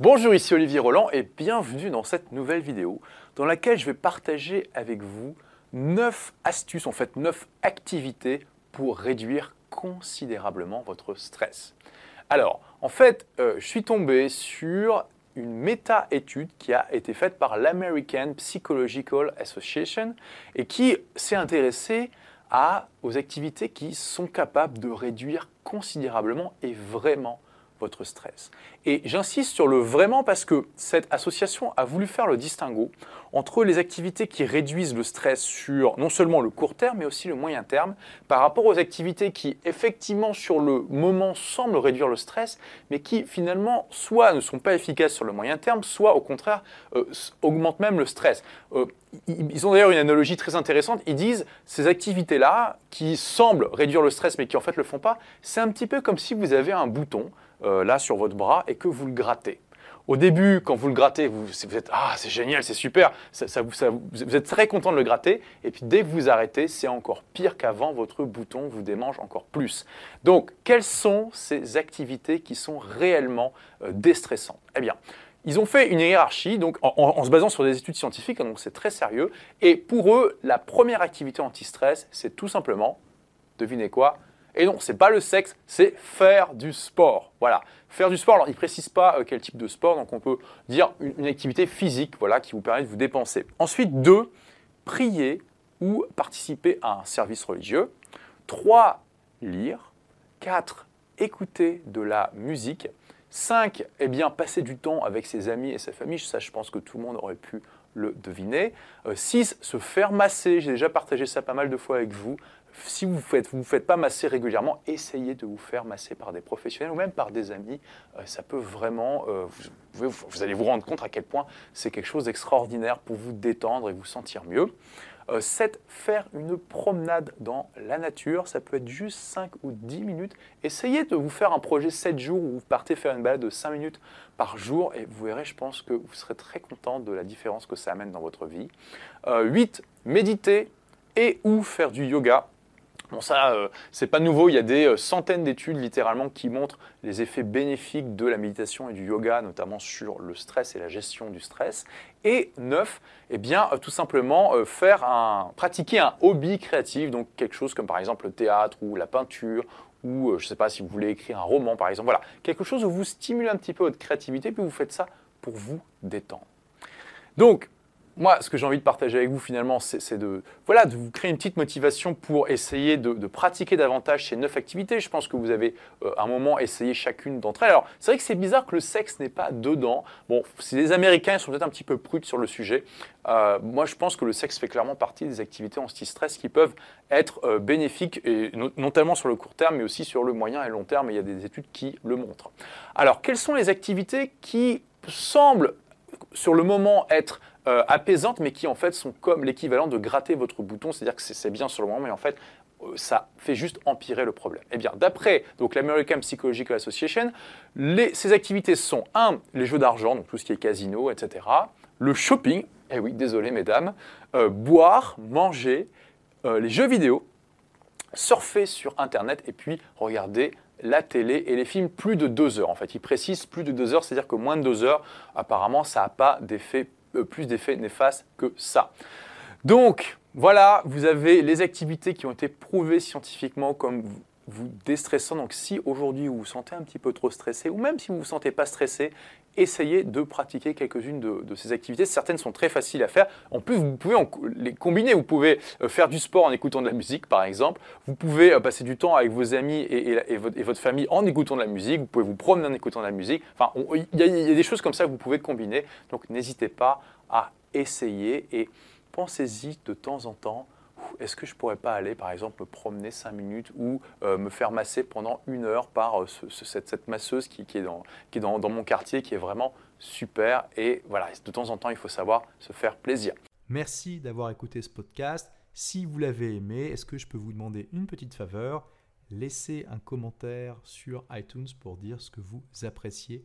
Bonjour, ici Olivier Roland et bienvenue dans cette nouvelle vidéo dans laquelle je vais partager avec vous 9 astuces, en fait 9 activités pour réduire considérablement votre stress. Alors, en fait, euh, je suis tombé sur une méta-étude qui a été faite par l'American Psychological Association et qui s'est intéressée à, aux activités qui sont capables de réduire considérablement et vraiment votre stress. Et j'insiste sur le vraiment parce que cette association a voulu faire le distinguo entre les activités qui réduisent le stress sur non seulement le court terme mais aussi le moyen terme par rapport aux activités qui effectivement sur le moment semblent réduire le stress mais qui finalement soit ne sont pas efficaces sur le moyen terme soit au contraire euh, augmentent même le stress. Euh, ils ont d'ailleurs une analogie très intéressante. Ils disent ces activités-là qui semblent réduire le stress mais qui en fait le font pas, c'est un petit peu comme si vous avez un bouton euh, là sur votre bras et que vous le grattez. Au début, quand vous le grattez, vous, êtes Ah, c'est génial, c'est super, vous, êtes très content de le gratter. Et puis dès que vous arrêtez, c'est encore pire qu'avant, votre bouton vous démange encore plus. Donc, quelles sont ces activités qui sont réellement euh, déstressantes? Eh bien, ils ont fait une hiérarchie donc en, se basant sur des études scientifiques, donc c'est très sérieux. Et pour eux, la première activité anti-stress, c'est tout simplement, devinez quoi? Et non, c'est pas le sexe, c'est faire du sport. Voilà, faire du sport. Alors, ils précisent pas euh, quel type de sport, donc on peut dire une, activité physique, voilà, qui vous permet de vous dépenser. Ensuite, deux, prier ou participer à un service religieux. Trois, lire. Quatre, écouter de la musique. Cinq, eh bien, passer du temps avec ses amis et sa famille. Ça, je pense que tout le monde aurait pu le deviner. 6. Euh, se faire masser. J'ai déjà partagé ça pas mal de fois avec vous si vous ne vous, faites pas masser régulièrement, essayez de vous faire masser par des professionnels ou même par des amis. Euh, ça peut vraiment, euh, vous, allez vous rendre compte à quel point c'est quelque chose d'extraordinaire pour vous détendre et vous sentir mieux. 7. Euh, faire une promenade dans la nature. Ça peut être juste 5 ou 10 minutes. Essayez de vous faire un projet 7 jours où vous partez faire une balade de 5 minutes par jour et vous verrez, je pense que vous serez très content de la différence que ça amène dans votre vie. 8. Méditer et ou faire du yoga. Bon, ça, euh, c'est pas nouveau. Il y a des euh, centaines d'études littéralement qui montrent les effets bénéfiques de la méditation et du yoga, notamment sur le stress et la gestion du stress. Et neuf, eh bien, euh, tout simplement faire un, pratiquer un hobby créatif, donc quelque chose comme par exemple le théâtre ou la peinture ou je ne sais pas si vous voulez écrire un roman par exemple. Voilà, quelque chose où vous stimulez un petit peu votre créativité, puis vous faites ça pour vous détendre. Donc, moi, ce que j'ai envie de partager avec vous finalement, c'est de, voilà, de vous créer une petite motivation pour essayer de, pratiquer davantage ces neuf activités. Je pense que vous avez euh, un moment essayé chacune d'entre elles. Alors, c'est vrai que c'est bizarre que le sexe n'est pas dedans. Bon, si les Américains sont peut-être un petit peu prudes sur le sujet, euh, moi je pense que le sexe fait clairement partie des activités anti-stress qui peuvent être euh, bénéfiques, et notamment sur le court terme, mais aussi sur le moyen et long terme. il y a des études qui le montrent. Alors, quelles sont les activités qui semblent sur le moment être euh, apaisantes, mais qui en fait sont comme l'équivalent de gratter votre bouton, c'est-à-dire que c'est bien sur le moment, mais en fait euh, ça fait juste empirer le problème. Eh bien, d'après l'American Psychological Association, ces activités sont un, les jeux d'argent, donc tout ce qui est casino, etc. Le shopping, eh oui, désolé mesdames, euh, boire, manger, les jeux vidéo, surfer sur Internet et puis regarder la télé et les films plus de deux heures. En fait, ils précisent plus de deux heures, c'est-à-dire que moins de deux heures, apparemment, ça n'a pas d'effet plus d'effets néfastes que ça. Donc, voilà, vous avez les activités qui ont été prouvées scientifiquement comme vous déstressant. Donc si aujourd'hui vous vous sentez un petit peu trop stressé, ou même si vous ne vous sentez pas stressé, essayez de pratiquer quelques-unes de, ces activités. Certaines sont très faciles à faire. En plus, vous pouvez les combiner. Vous pouvez euh, faire du sport en écoutant de la musique, par exemple. Vous pouvez euh, passer du temps avec vos amis et, votre, famille en écoutant de la musique. Vous pouvez vous promener en écoutant de la musique. Enfin, il y, a des choses comme ça que vous pouvez combiner. Donc n'hésitez pas à essayer et pensez-y de temps en temps est-ce que je pourrais pas aller, par exemple, me promener 5 minutes ou euh, me faire masser pendant une heure par euh, cette, masseuse qui, est, dans, qui est dans, mon quartier, qui est vraiment super. Et voilà, de temps en temps, il faut savoir se faire plaisir. Merci d'avoir écouté ce podcast. Si vous l'avez aimé, est-ce que je peux vous demander une petite faveur? Laissez un commentaire sur iTunes pour dire ce que vous appréciez